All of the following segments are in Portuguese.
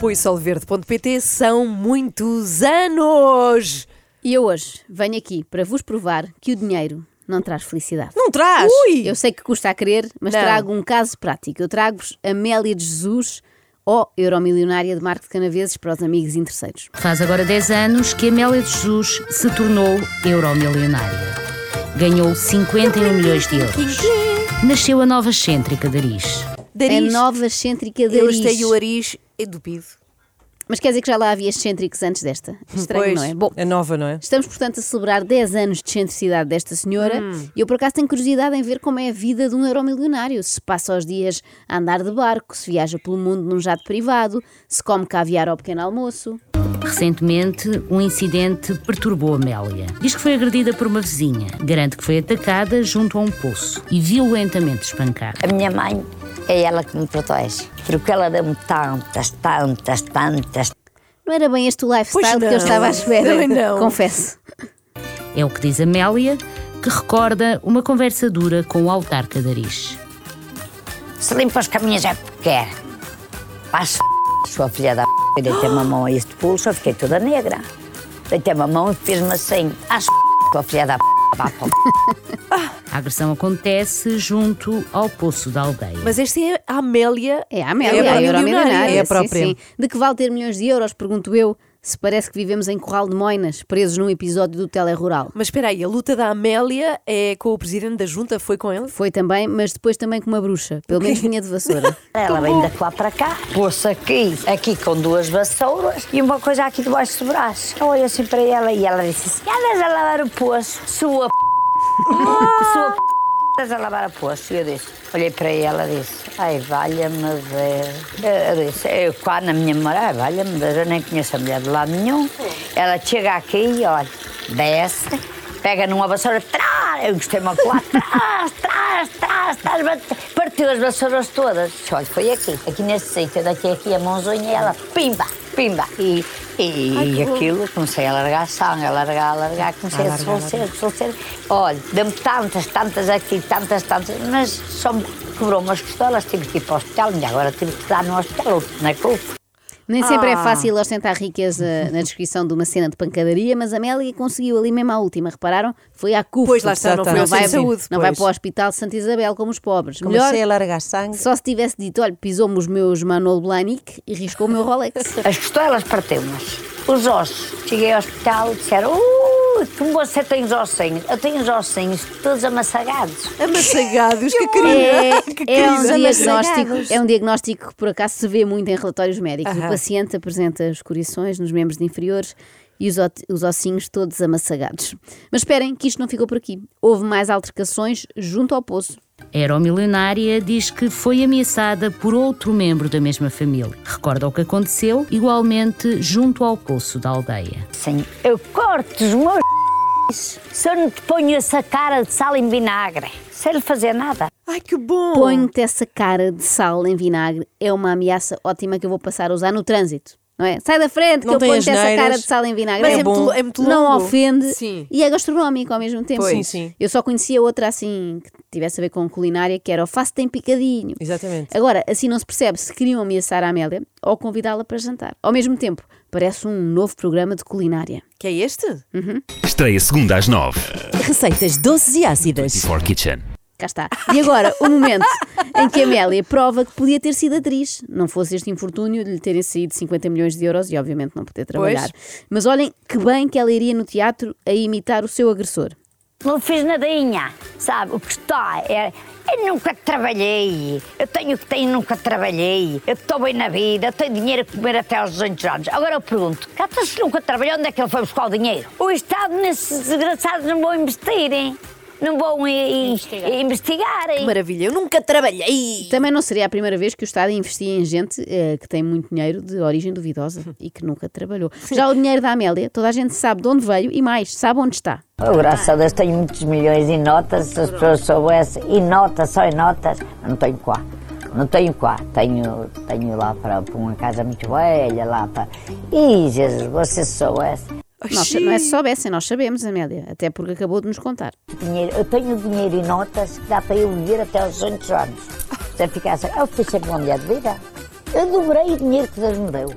apoio solverde.pt são muitos anos. E eu hoje venho aqui para vos provar que o dinheiro não traz felicidade. Não traz? Ui! Eu sei que custa a crer, mas Não. trago um caso prático. Eu trago-vos Amélia de Jesus, ou euromilionária de Marco de Canaveses para os amigos interesseiros. Faz agora 10 anos que Amélia de Jesus se tornou euromilionária. Ganhou 51 milhões de euros. Nasceu a nova excêntrica de Aris. A nova excêntrica de Eu Aris. gostei o Aris entupido. Mas quer dizer que já lá havia excêntricos antes desta? Estranho, Pois, não é? Bom, é nova, não é? Estamos, portanto, a celebrar 10 anos de excentricidade desta senhora Hum. e eu, por acaso, tenho curiosidade em ver como é a vida de um euromilionário. Se passa os dias a andar de barco, se viaja pelo mundo num jato privado, se come caviar ao pequeno almoço. Recentemente, um incidente perturbou Amélia. Diz que foi agredida por uma vizinha. Garante que foi atacada junto a um poço e violentamente espancada. A minha mãe é ela que me protege. Porque ela deu-me tantas, tantas, tantas. Não era bem este o lifestyle Pois que eu não. estava à espera, não. confesso. É o que diz Amélia, que recorda uma conversa dura com o autarca de Aris. Se limpa os caminhos é porque quer. Paz, sua filha da p. Deitei-me a mão a este pulso, eu fiquei toda negra. Deitei-me a mão e fez-me assim. As sua filha da p. A agressão acontece junto ao poço da aldeia. Mas esta é a Amélia. É a Amélia, É a a euromilionária. milionária, é a sim, própria. sim. De que vale ter milhões de euros, pergunto eu, se parece que vivemos em Corral de Moinas, presos num episódio do Telerural. Mas espera aí, a luta da Amélia é com o presidente da junta? Foi com ele? Foi também, mas depois também com uma bruxa. Pelo menos vinha de vassoura. Ela vem de lá para cá, pôs-se aqui, aqui com duas vassouras e uma coisa aqui debaixo do braço. Eu olhei assim para ela e ela disse assim: andas a lavar o poço, sua p. sua p. Andas a lavar o poço. E eu disse, olhei para ela e disse: ai, valha-me Deus. Eu- disse: eu cá na minha memória, ai, valha-me Deus, eu nem conheço a mulher de lado nenhum. Ela chega aqui e olha, desce. Pega numa vassoura, trás, eu gostei uma lá, trás, trás, trás, trás, partiu as vassouras todas. Olha, foi aqui, aqui nesse sítio, daqui aqui a mãozinha e ela, pimba, pimba. E, e, aquilo, comecei a largar sangue, a largar, a largar, comecei a desfalecer, desfalecer. Olha, deu-me tantas, tantas aqui, tantas, tantas, mas só me quebrou umas costelas, tive que ir para o hospital, e agora tive que estar no hospital, é culpa. Nem sempre é Ah. fácil ostentar riqueza na descrição de uma cena de pancadaria, mas a Amélia conseguiu ali mesmo à última. Repararam? Foi à CUF. Pois, lá está, não foi não vai, saúde, não vai para o Hospital de Santa Isabel como os pobres. Comecei Melhor, a largar sangue. só se tivesse dito, olha, pisou-me os meus Manolo Blahnik e riscou o meu Rolex. As costelas partiu-mas. Os ossos. Cheguei ao hospital e disseram: Ui, como você tem os ossinhos? Eu tenho os ossinhos todos amassagados. Amassagados, que querida. É, que é um querida. diagnóstico, é um diagnóstico que por acaso se vê muito em relatórios médicos. O paciente apresenta escoriações nos membros inferiores e os, os ossinhos todos amassagados. Mas esperem que isto não ficou por aqui. Houve mais altercações junto ao poço. A euromilionária diz que foi ameaçada por outro membro da mesma família. Recorda o que aconteceu, igualmente junto ao poço da aldeia. Sim, eu corto os meus se eu não te ponho essa cara de sal em vinagre, sem lhe fazer nada. Ai, que bom. Põe-te essa cara de sal em vinagre. É uma ameaça ótima que eu vou passar a usar no trânsito. Não é? Sai da frente Não que eu tem ponho-te essa cara de sal em vinagre. Mas é, é bom. muito- é muito Não longo. ofende Sim. e é gastronómico ao mesmo tempo. Pois, sim. Eu só conhecia outra assim que tivesse a ver com culinária, que era o faço tem picadinho. Exatamente. Agora, assim não se percebe se queriam ameaçar a Amélia ou convidá-la para jantar. Ao mesmo tempo, parece um novo programa de culinária. Que é este? Estreia segunda às nove. Receitas doces e ácidas. For Kitchen. Cá está. E agora, o momento em que a Amélia prova que podia ter sido atriz. Não fosse este infortúnio de lhe terem saído 50 milhões de euros e, obviamente, não poder trabalhar. Mas olhem que bem que ela iria no teatro a imitar o seu agressor. Não fiz nadinha, sabe? O que está é. Eu nunca trabalhei, eu tenho o que tenho, nunca trabalhei, eu estou bem na vida, eu tenho dinheiro a comer até aos 200 anos. Agora eu pergunto, Cata, se nunca trabalhou, onde é que ele foi buscar o dinheiro? O Estado nesses desgraçados não vão investir, hein? Não vão i- investigar, hein? Que maravilha. Eu nunca trabalhei. Também não seria a primeira vez que o Estado investia em gente eh, que tem muito dinheiro de origem duvidosa e que nunca trabalhou. Já o dinheiro da Amélia, toda a gente sabe de onde veio e mais, sabe onde está. Eu, graças a Deus, tenho muitos milhões em notas, se as pessoas soubessem, em notas, só em notas, não tenho quá. Não tenho quá, tenho, tenho lá para, para uma casa muito velha, lá para. Ih, Jesus, você soubesse. Nós, não é se soubessem, nós sabemos, Amélia, até porque acabou de nos contar. Dinheiro, eu tenho dinheiro em notas que dá para eu viver até aos 8 anos. Você fica assim, eu fui sempre uma mulher de vida. Eu dobrei o dinheiro que Deus me deu.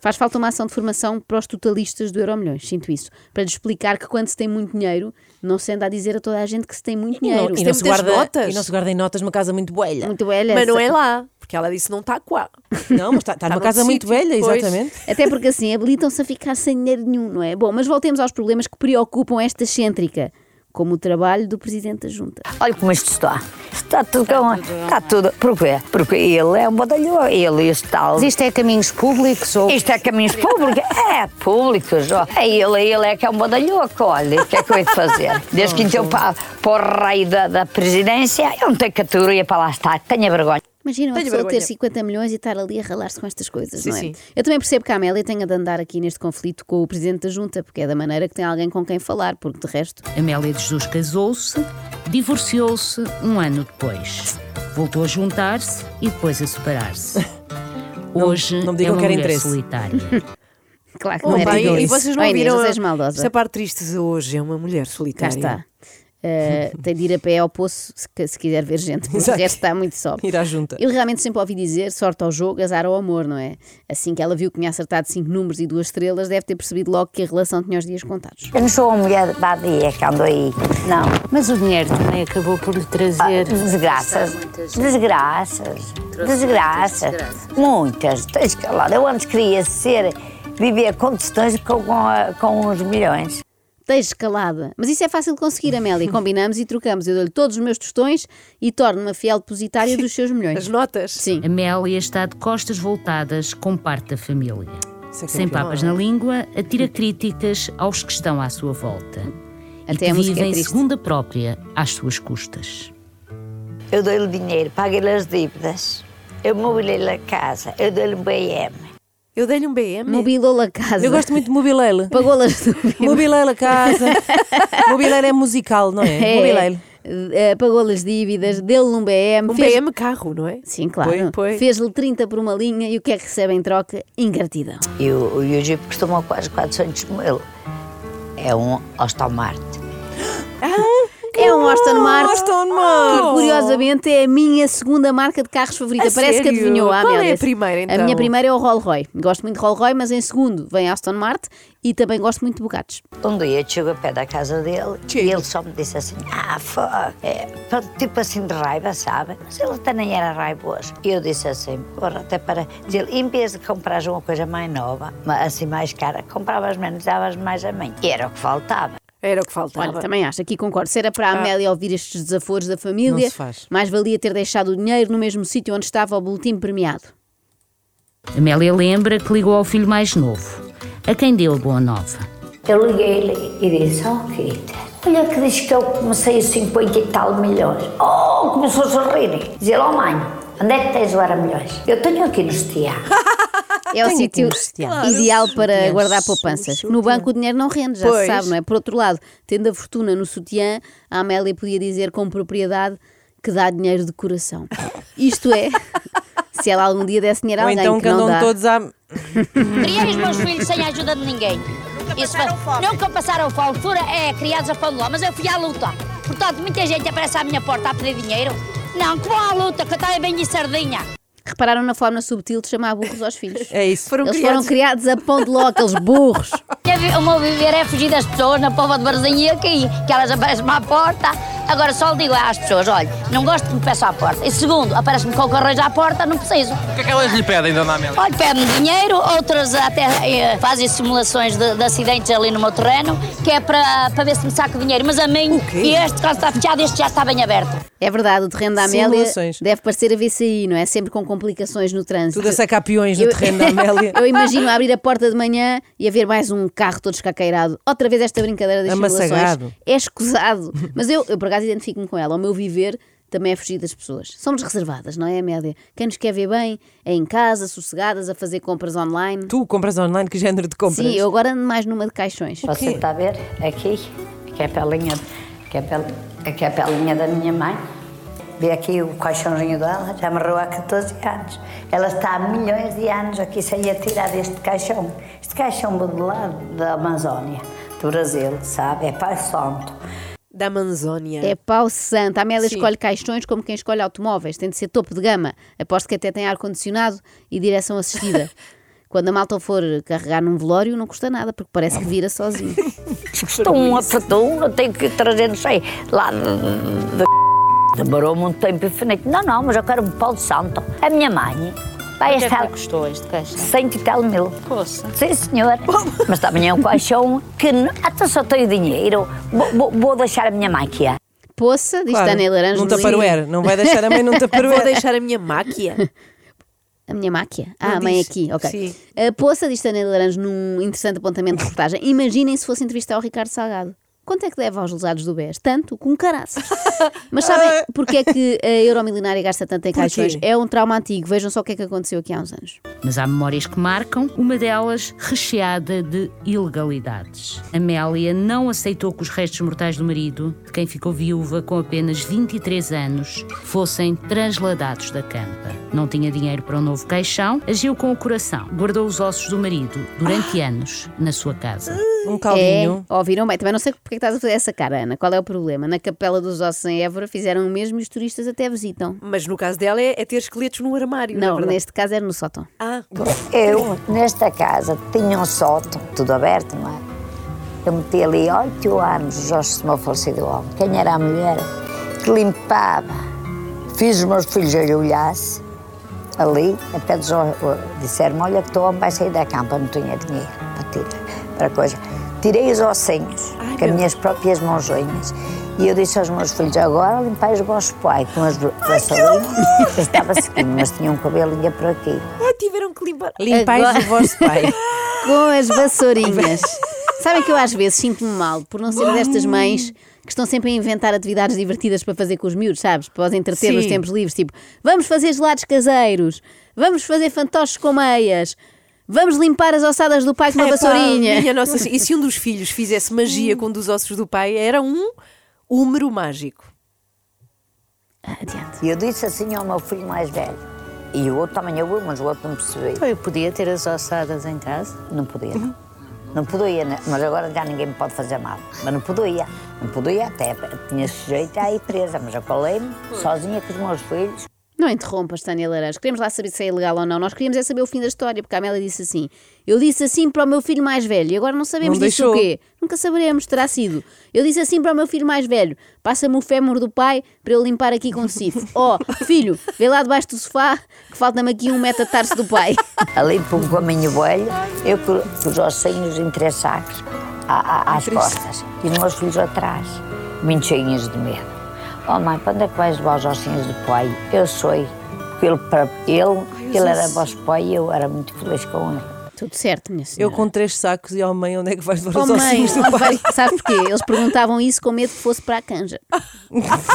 Faz falta uma ação de formação para os totalistas do Euromilhões, sinto isso. Para lhes explicar que quando se tem muito dinheiro, não se anda a dizer a toda a gente que se tem muito E não, dinheiro. e tem não se guarda, notas. e não se guarda em notas uma casa muito velha. Muito velha. Mas não é lá, porque ela disse não está quá. Não, mas está, está numa noutro casa muito sítio, velha, pois. exatamente. Até porque assim habilitam-se a ficar sem dinheiro nenhum, não é? Bom, mas voltemos aos problemas que preocupam esta excêntrica, como o trabalho do Presidente da Junta. Olha como isto está. Está tudo com. Está tudo. Porquê? Porque ele é um badalhão. Ele e este tal. Mas isto é caminhos públicos ou Isto é caminhos públicos? É, públicos. ó. É ele, ele é que é um badalhoco, olha. O que é que eu hei de fazer? Desde que entrou para, para o rei da, da presidência, eu não tenho categoria para lá estar. Tenha vergonha. Imagina uma Tenho pessoa vergonha. ter 50 milhões e estar ali a ralar-se com estas coisas, Sim, não é? sim. Eu também percebo que a Amélia tenha de andar aqui neste conflito com o Presidente da Junta, porque é da maneira que tem alguém com quem falar, porque de resto. Amélia de Jesus casou-se, divorciou-se um ano depois. Voltou a juntar-se e depois a separar-se. Hoje não me é digam uma que era mulher interesse. solitária. Claro que Oh, não era bem, e vocês não Inês, viram não sejas a- maldosa. esta parte triste hoje é uma mulher Cá solitária. está. Uh, tem de ir a pé ao poço se, se quiser ver gente, porque Exato. o resto está muito só. Ir à junta. Eu realmente sempre ouvi dizer sorte ao jogo, azar ao amor, não é? Assim que ela viu que tinha acertado cinco números e duas estrelas, deve ter percebido logo que a relação tinha os dias contados. Eu não sou uma mulher badia que ando aí. Não. Mas o dinheiro também acabou por lhe trazer. Desgraças. Desgraças. Desgraças. Muitas. Tens que falar. Eu antes queria ser, viver com questões com, com, com uns milhões. Esteja escalada. Mas isso é fácil de conseguir, Amélia. Combinamos e trocamos. Eu dou-lhe todos os meus tostões e torno-me a fiel depositária dos seus As milhões. notas. Sim. Amélia está de costas voltadas com parte da família. É é Sem pior. papas na língua, atira críticas aos que estão à sua volta. Até e que é vivem triste. segunda própria às suas custas. Eu dou-lhe dinheiro, pago-lhe as dívidas. Eu mobilei-lhe a casa, eu dou-lhe um BM. Eu dei-lhe um BM. Mobilou a casa. Eu gosto muito de mobilele. Pagou-las tudo. Mobilele a casa. mobilele é musical, não é? Mobilele. Eh, Pagou-lhe dívidas, deu-lhe um BM. Um fez- BM carro, não é? Sim, claro. Fez-lhe 30 por uma linha e o que é que recebe em troca? Ingratidão. E o, e o Jeep custou quase 400 mil. É um Aston Martin. É um Aston Martin. Aston Que Martin. curiosamente é a minha segunda marca de carros favorita. A Parece que sério? adivinhou a Qual é a primeira, A então? minha primeira é o Rolls Royce. Gosto muito de Rolls Royce, mas em segundo vem Aston Martin e também gosto muito de Bugattis. Um dia eu chego a pé da casa dele Chega. e ele só me disse assim: Ah, fuck. É, tipo assim de raiva, sabe? Mas ele até nem era raivoso. E eu disse assim: Porra, até para. Dizer, em vez de comprares uma coisa mais nova, assim mais cara, compravas menos, davas mais a mim. E era o que faltava. Era o que faltava. Olha, também acho, aqui concordo. Se era para a Amélia ouvir estes desaforos da Não família, se faz. mais valia ter deixado o dinheiro no mesmo sítio onde estava o boletim premiado. Amélia lembra que ligou ao filho mais novo, a quem deu a boa nova. Eu liguei-lhe e disse: Oh, Rita, olha que diz que eu comecei a 50 e tal milhões. Oh, começou a sorrir. Dizia: Oh, mãe, onde é que tens agora milhões? Eu tenho aqui no setiã. É o sítio sutiã. ideal para Sutiã, guardar poupanças. sutiã. No banco o dinheiro não rende, já se Pois. sabe, não é? Por outro lado, tendo a fortuna no sutiã, a Amélia podia dizer com propriedade que dá dinheiro de coração. Isto é, se ela algum dia desse dinheiro a Ou alguém então que que não dá. todos à. Criei os meus filhos sem a ajuda de ninguém. Isso foi- nunca passaram fome. Altura é criados a pão de ló, mas eu fui à luta. Portanto, muita gente aparece à minha porta a pedir dinheiro. Não, que vão à luta, que eu também venho de sardinha. Repararam na forma subtil de chamar burros aos filhos. É isso. Foram Eles criados. foram criados a pão de ló, aqueles burros. O meu viver é fugir das pessoas na pova de Barzinho e aqui, que elas aparecem-me à porta. Agora só lhe digo às pessoas: olha, não gosto que me peçam à porta. E segundo, aparece-me com o carrejo à porta, não preciso. O que é que elas lhe pedem, Dona Amélia? Olha, pedem dinheiro, outras até eh, fazem simulações de, de acidentes ali no meu terreno, que é para, para ver se me saco dinheiro. Mas a mim, e este caso está fechado, este já está bem aberto. É verdade, o terreno da Amélia Simulações. deve parecer a VCI, não é? Sempre com complicações no trânsito. Tudo a sacar peões no Eu- terreno da Amélia. Eu imagino abrir a porta de manhã e haver mais um carro todo escaqueirado. Outra vez esta brincadeira das simulações. Amassagado. É escusado. Mas eu, eu por acaso, identifico-me com ela. O meu viver também é fugir das pessoas. Somos reservadas, não é, Amélia? Quem nos quer ver bem é em casa, sossegadas, a fazer compras online. Tu compras online, que género de compras? Sim, eu agora ando mais numa de caixões. Você está a ver? Aqui, que é a pelinha, que é a é a pelinha da minha mãe. Vê aqui o caixãozinho dela, já morreu há 14 anos. Ela está há milhões de anos aqui sem a tirar deste caixão. Este caixão modelado da Amazónia, do Brasil, sabe? É Pai Santo. Da Manzónia. É pau santo. A Amélia Sim. escolhe caixões como quem escolhe automóveis. Tem de ser topo de gama. Aposto que até tem ar-condicionado e direção assistida. Quando a malta for carregar num velório, não custa nada, porque parece que vira sozinho. Estou um apertou, eu tenho que trazer, não sei, lá de, de, Demorou muito tempo infinito. Não, não, mas eu quero um Paulo Santo. A minha mãe vai Quanto é estar que custou este caixão? cento e tal mil. Poça. Sim, senhor. Mas também é um caixão que até só tenho dinheiro. Vou, vou- vou deixar a minha é. Poça, diz Claro, Tânia Laranjo. num taparoeiro. Não vai deixar a mãe num Vou taparoeiro. deixar a minha máquia. A minha máquia? Ah, Não a mãe aqui, ok. Sim. A Poça diz Tânia Laranjo num interessante apontamento de reportagem. Imaginem se fosse entrevistar o Ricardo Salgado. Quanto é que deve aos lesados do BES? Tanto, com caraças. Mas sabem porque é que a Euromilionária gasta tanto em caixões? É um trauma antigo. Vejam só o que é que aconteceu aqui há uns anos. Mas há memórias que marcam, uma delas recheada de ilegalidades. Amélia não aceitou que os restos mortais do marido, de quem ficou viúva com apenas 23 anos, fossem transladados da campa. Não tinha dinheiro para um novo caixão, agiu com o coração, guardou os ossos do marido durante anos na sua casa. Um caldinho. É, ouviram bem. Também não sei porque é que estás a fazer essa cara, Ana. Qual é o problema? Na Capela dos Ossos em Évora fizeram o mesmo e os turistas até visitam. Mas no caso dela é, é ter esqueletos no armário. Não, é neste caso era no sótão. Ah, Eu, nesta casa, tinha um sótão, tudo aberto, não é? Eu meti ali oito anos, o Jorge se me falecido homem. Quem era a mulher que limpava? Fiz os meus filhos olhasse ali, até disseram-me, olha que o homem vai sair da campa, não tinha dinheiro para tirar, para coisa. Tirei os ossinhos, com as minhas próprias mãozinhas. E eu disse aos meus filhos, agora limpai os vossos pais com as vassourinhas. Eu estava sequinho, mas tinha um cabelinho por aqui. ah, tiveram que limpar. Limpais Agora- o vosso pai. com as vassourinhas. Sabem que eu às vezes sinto-me mal por não ser destas mães que estão sempre a inventar atividades divertidas para fazer com os miúdos, sabes? Para os entreter nos Sim. tempos livres. Tipo, vamos fazer gelados caseiros, vamos fazer fantoches com meias, vamos limpar as ossadas do pai com uma Epá, vassourinha. minha nossa, e se um dos filhos fizesse magia com um dos ossos do pai, era um húmero mágico. Adiante. E eu disse assim ao meu filho mais velho. E o outro também ouviu, mas o outro não percebeu. Eu podia ter as ossadas em casa. Não podia, não. Não podia, né? mas agora já ninguém me pode fazer mal. Mas não podia. Não podia até. Tinha sujeito a ir presa, mas eu colei-me sozinha com os meus filhos. Não interrompas, Tânia Laranjo. Queremos lá saber se é ilegal ou não. Nós queríamos é saber o fim da história, porque a Amélia disse assim: Eu disse assim para o meu filho mais velho, e agora não sabemos Não disso o quê. Nunca saberemos, terá sido. Eu disse assim para o meu filho mais velho: Passa-me o fémur do pai para eu limpar aqui com cifre. Oh, filho, vê lá debaixo do sofá que falta-me aqui um metatarso do pai. Ali para um caminho velho, eu com, com os ossinhos em três sacos à- à- às costas. E os meus filhos atrás, muito cheinhos de medo. Oh mãe, para onde é que vais levar os ossinhos do pai? Eu sou. Porque ele, para ele, ele era vosso pai e eu era muito feliz com ele. Tudo certo, minha Eu senhora. com três sacos e ao mãe, onde é que vais levar Oh, os ossinhos do onde pai? sabe porquê? Eles perguntavam isso com medo que fosse para a canja.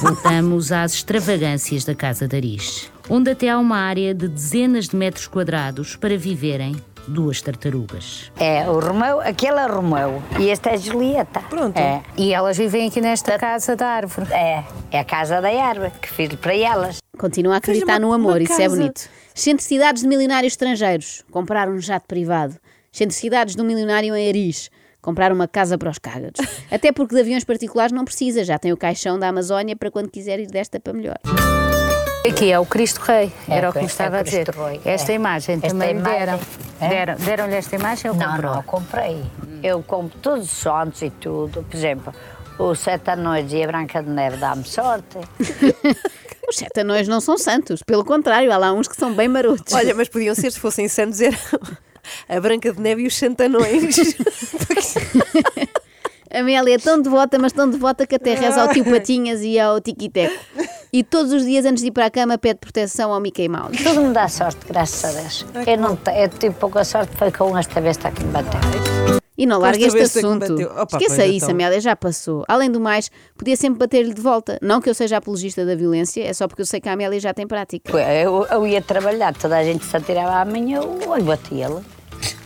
Voltamos às extravagâncias da Casa de Aris, onde até há uma área de dezenas de metros quadrados para viverem duas tartarugas. É, o Romeu, aquele é Romeu e este é Julieta. Pronto. É, E elas vivem aqui nesta casa da árvore. é, é a casa da árvore que fiz para elas. Continua a acreditar uma- no amor, isso é bonito. Excentricidades de milionários estrangeiros. Comprar um jato privado. Excentricidades de um milionário em Aris. Comprar uma casa para os cágados. Até porque de aviões particulares não precisa, já tem o caixão da Amazónia para quando quiser ir desta para melhor. Aqui é o Cristo Rei, É, era o que é me estava a dizer. Cristo Rei, Esta é. imagem Esta também imagem, deram. É? deram. Deram-lhe esta imagem ou Não, comprou? não, eu comprei. Eu compro todos os santos e tudo. Por exemplo, o Sete Anões e a Branca de Neve dá-me sorte. Os sete anões não são santos, pelo contrário, há lá uns que são bem marotos. Olha, mas podiam ser, se fossem santos, era a Branca de Neve e os Santanões. A Amélia é tão devota, mas tão devota que até reza ao tio Patinhas e ao Tiquiteco. E todos os dias antes de ir para a cama pede proteção ao Mickey Mouse. Tudo me dá sorte, graças a Deus. Eu, não eu tive pouca sorte, foi com esta besta que me bateu. E não larga este assunto. Opa, Esqueça pois isso, então. Amélia, já passou. Além do mais, podia sempre bater-lhe de volta. Não que eu seja apologista da violência, é só porque eu sei que a Amélia já tem prática. Eu, eu ia trabalhar, toda a gente se atirava a mim, eu batia-lhe.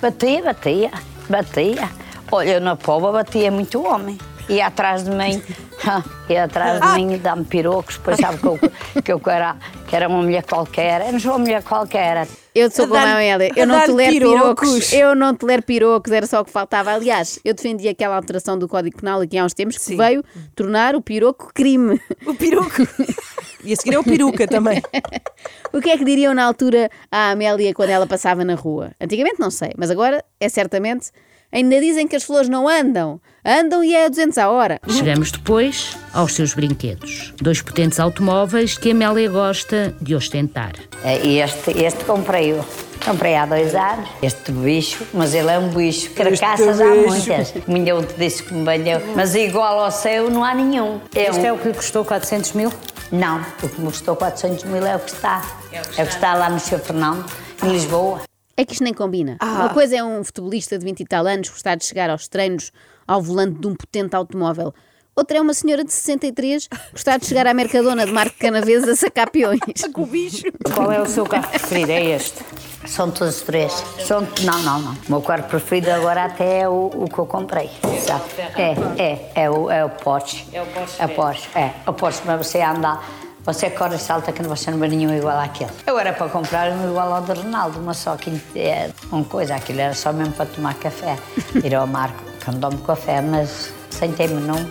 Batia, batia, batia. Olha, eu na pova batia muito homem. Ia atrás de mim, ia atrás de mim, dá-me pirocos, depois sabe que eu, que eu era, que era uma mulher qualquer. Eu não sou uma mulher qualquer. Eu sou como a Amélia, eu não tolero pirocos. pirocos. Eu não tolero pirocos, era só o que faltava. Aliás, eu defendi aquela alteração do Código Penal aqui há uns tempos que Sim. veio tornar o piroco crime. o piroco. E a seguir é o peruca também. O que é que diriam na altura à Amélia quando ela passava na rua? Antigamente não sei, mas agora é certamente. Ainda dizem que as flores não andam. Andam e é a 200 a hora. Chegamos depois aos seus brinquedos. Dois potentes automóveis que a Amélia gosta de ostentar. É, E este, este comprei-o. Comprei há dois anos. Este bicho, mas ele é um bicho. Carcaças há muitas. Minha outro disse que me banhou. Mas igual ao seu não há nenhum. É Este um- é o que lhe custou 400 mil? Não, o que me custou 400 mil é o que está. É o que está lá no Sr. Fernando, em Lisboa. É que isto nem combina. Uma coisa é um futebolista de 20 e tal anos gostar de chegar aos treinos ao volante de um potente automóvel. Outra é uma senhora de 63 gostar de chegar à Mercadona de Marco Canaveses a sacar peões. Com o bicho. Qual é o seu carro preferido? É este? São todos três. São, não, não, não. O meu quarto preferido agora até é o, o que eu comprei. sabe? É, é, é o, é o Porsche. É o Porsche. É o Porsche, é. O Porsche, mas você anda, você corre e salta que você não vê nenhum igual àquele. Eu era para comprar um igual ao do Ronaldo, mas só que é uma coisa, aquilo era só mesmo para tomar café. Ir ao Marco, que não tomo café, mas sentei-me num,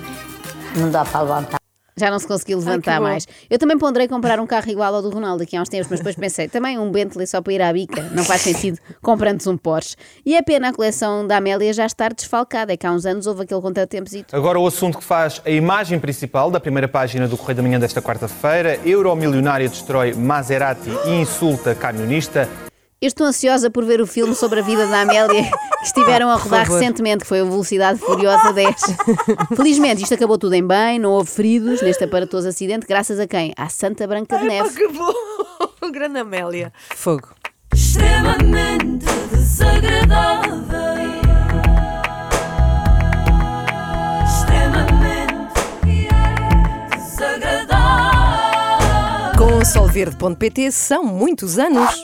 não dá para levantar. Já não se conseguiu levantar bom. mais. Eu também ponderei comprar um carro igual ao do Ronaldo aqui há uns tempos, mas depois pensei, também um Bentley só para ir à bica, não faz sentido comprando-se um Porsche. E é pena a coleção da Amélia já estar desfalcada, é que há uns anos houve aquele contratempozito. Agora o assunto que faz a imagem principal da primeira página do Correio da Manhã desta quarta-feira. Euromilionária destrói Maserati e insulta camionista. Eu estou ansiosa por ver o filme sobre a vida da Amélia que estiveram a rodar recentemente, que foi o Velocidade Furiosa 10. Felizmente isto acabou tudo em bem, não houve feridos neste aparatoso acidente, graças a quem? À Santa Branca de Neve. Bom. Grande Amélia. Fogo. extremamente desagradável. Extremamente desagradável. Com solverde.pt são muitos anos.